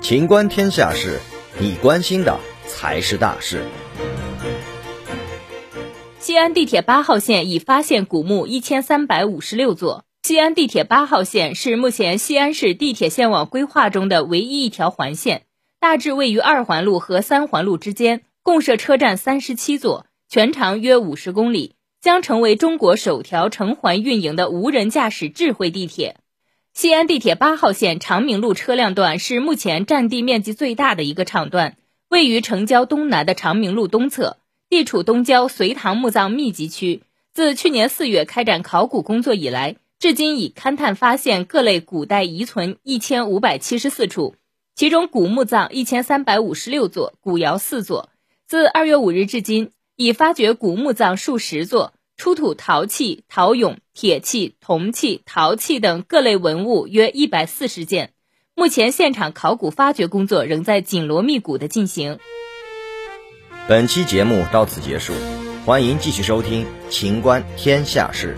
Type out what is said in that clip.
情观天下事，你关心的才是大事。西安地铁八号线已发现古墓一千三百五十六座。西安地铁八号线是目前西安市地铁线网规划中的唯一一条环线，大致位于二环路和三环路之间，共设车站三十七座，全长约五十公里，将成为中国首条成环运营的无人驾驶智慧地铁。西安地铁八号线长明路车辆段是目前占地面积最大的一个场段，位于城郊东南的长明路东侧，地处东郊隋唐墓葬密集区。自去年四月开展考古工作以来，至今已勘探发现各类古代遗存一千五百七十四处，其中古墓葬一千三百五十六座，古窑四座。自二月五日至今，已发掘古墓葬数十座。出土陶器、陶俑、铁器、铜器、陶器等各类文物约一百四十件。目前现场考古发掘工作仍在紧锣密鼓的进行。本期节目到此结束，欢迎继续收听《秦观天下事》。